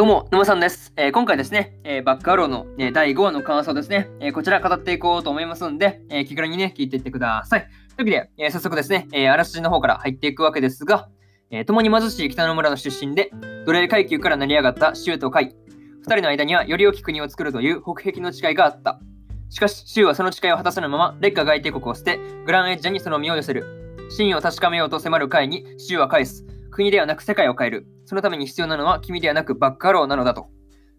どうも、沼さんです。えー、今回ですね、えー、バックアローの、ね、第5話の感想ですね、え、こちら語っていこうと思いますんで、え気軽にね、聞いていってください。というわけで、え早速ですね、えあらすじの方から入っていくわけですが、え共に貧しい北の村の出身で、奴隷階級から成り上がったシューとカイ。二人の間にはより大きく国を作るという北壁の誓いがあった。しかし、シューはその誓いを果たさぬまま、劣化外帝国を捨て、グランエッジャにその身を寄せる。真意を確かめようと迫るカイに、シューは返す。国ではなく世界を変える。そのために必要なのは君ではなくバックアローなのだと。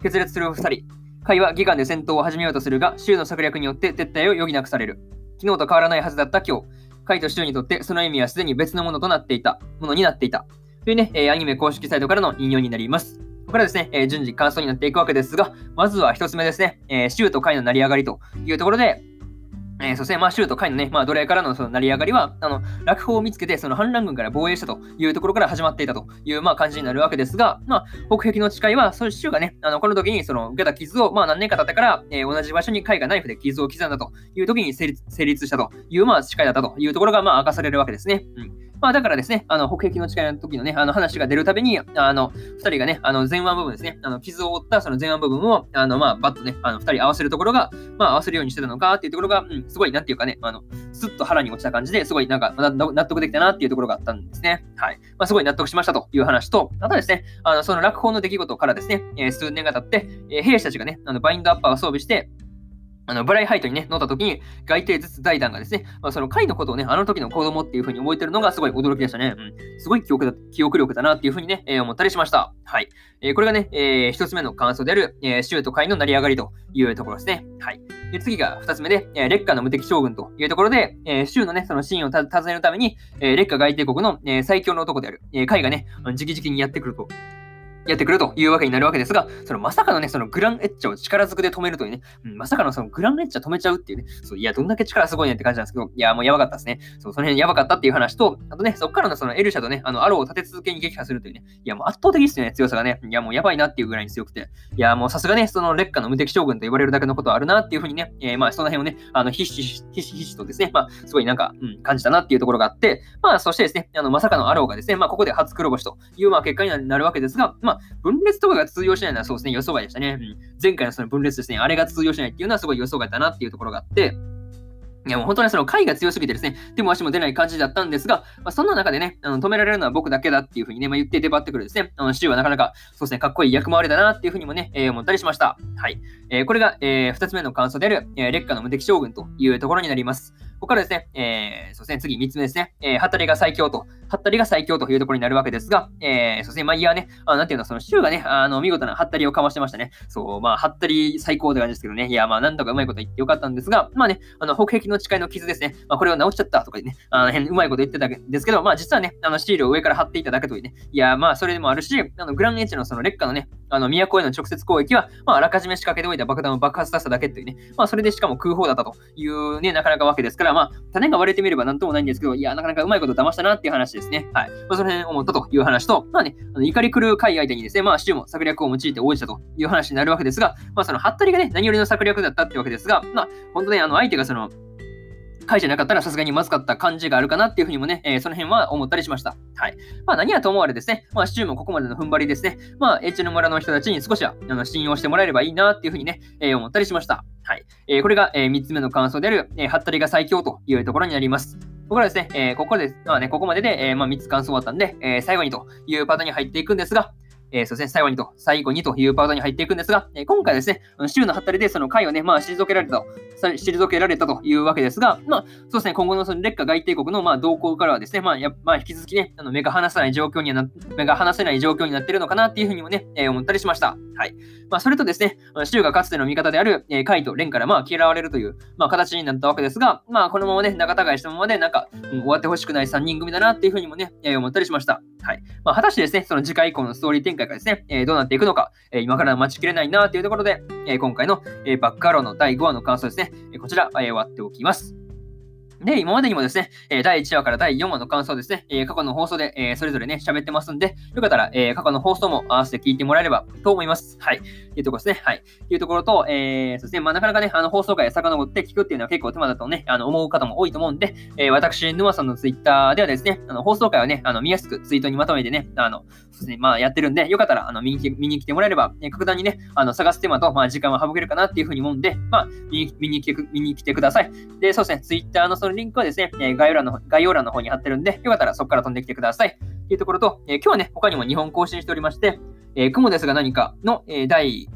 決裂する二人。カイは議官で戦闘を始めようとするが、州の策略によって撤退を余儀なくされる。昨日と変わらないはずだった今日。カイと州にとってその意味はすでに別のものとなっていた。ものになっていた。というね、えー、アニメ公式サイトからの引用になります。ここからですね、えー、順次感想になっていくわけですが、まずは一つ目ですね、えー、州とカイの成り上がりというところで、えー、そして、まあ、シュート、カイのね、まあ、奴隷からのその成り上がりは、あの、落砲を見つけて、その反乱軍から防衛したというところから始まっていたという、まあ、感じになるわけですが、まあ、北壁の誓いは、そのシューがね、あの、この時に、その、受けた傷を、まあ、何年か経ってから、えー、同じ場所にカイがナイフで傷を刻んだという時に成立成立したという、まあ、誓いだったというところが、まあ、明かされるわけですね。うん。まあ、だからですね、あの、北壁の誓いの時のね、あの話が出るたびに、あの、二人がね、あの、前腕部分ですね、あの、傷を負ったその前腕部分を、あの、まあ、バッとね、あの、二人合わせるところが、まあ、合わせるようにしてたのかっていうところが、うん、すごい、なんていうかね、あの、スッと腹に落ちた感じですごい、なんか、納得できたなっていうところがあったんですね。はい。まあ、すごい納得しましたという話と、あとですね、あの、その落砲の出来事からですね、えー、数年が経って、えー、兵士たちがね、あの、バインドアッパーを装備して、あの、ブライハイトにね、乗った時に、外帝術財団がですね、まあ、その回のことをね、あの時の子供っていう風に覚えてるのがすごい驚きでしたね。うん。すごい記憶だ、記憶力だなっていう風にね、えー、思ったりしました。はい。えー、これがね、えー、一つ目の感想である、えー、シュート界の成り上がりというところですね。はい。で次が二つ目で、えー、劣化の無敵将軍というところで、えー、州のね、その真意を尋ねるために、えー、劣化外帝国の、えー、最強の男である、えー、海がね、直々にやってくるとやってくるというわけになるわけですが、そのまさかのね、そのグランエッチャを力ずくで止めるというね、うん、まさかのそのグランエッチャ止めちゃうっていうね、そういや、どんだけ力すごいねって感じなんですけど、いや、もうやばかったですね。そう、その辺やばかったっていう話と、あとね、そっからのそのエルシャとね、あの、アローを立て続けに撃破するというね、いや、もう圧倒的ですよね、強さがね。いや、もうやばいなっていうぐらいに強くて、いや、もうさすがね、その劣化の無敵将軍と言われるだけのことはあるなっていうふうにね、えー、まあ、その辺をね、あの、ひしひしひしひしとですね、まあ、すごいなんか、うん、感じたなっていうところがあって、まあ、そしてですね、あの、まさかのアローがですね、まあ、ここで初黒星という、まあ、結果になるわけですが、まあ、分裂とかが通用しないのはそうですね、予想外でしたね。うん、前回のその分裂ですね、あれが通用しないっていうのはすごい予想外だなっていうところがあって、いやもう本当にその回が強すぎてですね、手も足も出ない感じだったんですが、まあ、そんな中でね、あの止められるのは僕だけだっていうふうにね、まあ、言って出張ってくるですね、あのシューはなかなかそうですね、かっこいい役回りだなっていうふうにもね、えー、思ったりしました。はい。えー、これが、えー、2つ目の感想である、えー、劣化の無敵将軍というところになります。ここからですね、えー、そうですね、次3つ目ですね、えー、ハタリが最強と、ハッタリが最強というところになるわけですが、えー、そうですね、まあ、いやね、あなんていうの、その州がね、あの、見事なハッタリをかましてましたね。そう、まあ、ハッタリ最高って感じですけどね、いや、まあ、なんとかうまいこと言ってよかったんですが、まあね、あの、北壁の誓いの傷ですね、まあ、これを直っちゃったとかね、あの、変うまいこと言ってたんですけど、まあ、実はね、あの、シールを上から貼っていただけというね、いや、まあ、それでもあるし、あの、グランエッジのその劣化のね、あの、都への直接攻撃は、まあ、あらかじめ仕掛けておいた爆弾を爆発させただけというね、まあ、それでしかも空砲だったというね、なかなかわけですから、まあ、種が割れてみればなんともないんですけど、いや、なかなかうまいこと騙したなっていう話ですですね。はい。まあ、その辺思ったという話と、まあね、あの怒り狂う会相手にですね、まあ、シュも策略を用いて応じたという話になるわけですが、まあ、その、ハッタリがね、何よりの策略だったってわけですが、まあ、本当ね、あの、相手がその、回じゃなかったらさすがにまずかった感じがあるかなっていうふうにもね、えー、その辺は思ったりしました。はい。まあ何はともあれですね、まあシチューもここまでの踏ん張りですね、まあエッジの村の人たちに少しはあの信用してもらえればいいなっていうふうにね、えー、思ったりしました。はい。えー、これが、えー、3つ目の感想である、えー、ハッタリが最強というところになります。ここからですね、えー、ここで、まあね、ここまでで、えー、まあ3つ感想終わったんで、えー、最後にというパートに入っていくんですが、えー、そうですね、最後にと、最後にというパートに入っていくんですが、えー、今回ですね、週のハったりでその回をね、まあ、退けられたと、退けられたというわけですが、まあ、そうですね、今後のその劣化外帝国のまあ動向からはですね、まあ、やまあ、引き続きね、あの目が離せない状況にはな、目が離せない状況になっているのかなっていうふうにもね、えー、思ったりしました。はい。まあ、それとですね、州がかつての味方である、えー、カイとレンからまあ嫌われるという、まあ、形になったわけですが、まあ、このままね、仲違いしたままで、なんか、うん、終わってほしくない3人組だなっていうふうにもね、えー、思ったりしました。はい。まあ、果たしてですね、その次回以降のストーリー展開がですね、えー、どうなっていくのか、えー、今から待ちきれないなというところで、えー、今回の、えー、バックアローの第5話の感想ですね、えー、こちら、えー、終わっておきます。で、今までにもですね、え第1話から第4話の感想ですね、え過去の放送で、えそれぞれね、喋ってますんで、よかったら、え過去の放送も合わせて聞いてもらえればと思います。はい。というところですね。はい。というところと、えー、そうですね、まあ、なかなかね、あの、放送回遡って聞くっていうのは結構手間だとね、あの、思う方も多いと思うんで、えー、私、沼さんのツイッターではですね、あの、放送回をね、あの、見やすくツイートにまとめてね、あの、そうですね、まあ、やってるんで、よかったら、あの、見に見に来てもらえれば、え格段にね、あの、探す手間と、まあ、時間は省けるかなっていうふうに思うんで、まあ、見に見に来て見に来てください。で、そうですね、ツイッターのそのリンクはですね、え概要欄の、概要欄の方に貼ってるんで、よかったらそこから飛んできてください。っていうところと、えー、今日はね、他にも2本更新しておりまして、えー、雲ですが何かの、えー、第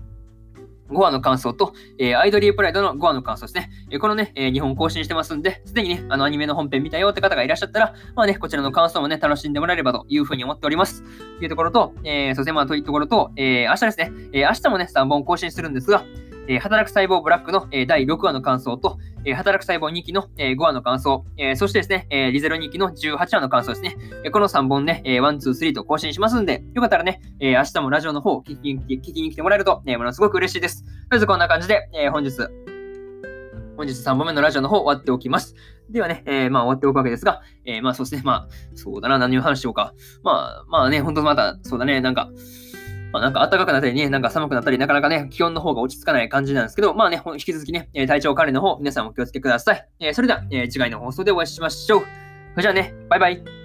5話の感想と、えー、アイドリープライドの5話の感想ですね。えー、このね、えー、2本更新してますんで、すでにね、あのアニメの本編見たよって方がいらっしゃったら、まあね、こちらの感想もね、楽しんでもらえればというふうに思っております。というところと、えー、そしてまあというところと、えー、明日ですね、えー、明日もね、3本更新するんですが、えー、働く細胞ブラックの、えー、第6話の感想と、え、働く細胞2期の、え、5話の感想、え、そしてですね、え、リゼロ2期の18話の感想ですね。え、この3本ね、えー、1、2、3と更新しますんで、よかったらね、え、明日もラジオの方聞き聞きに来てもらえると、え、ものすごく嬉しいです。とりあえずこんな感じで、え、本日、本日3本目のラジオの方終わっておきます。ではね、えー、まあ終わっておくわけですが、えー、まあそうですね、まあ、そうだな、何を話しようか。まあ、まあね、ほんとまた、そうだね、なんか、まあ、なんか暖かくなったりね、なんか寒くなったり、なかなかね、気温の方が落ち着かない感じなんですけど、まあね、引き続きね、体調管理の方、皆さんお気をつけください。えー、それでは、えー、次回の放送でお会いしましょう。それじゃあね、バイバイ。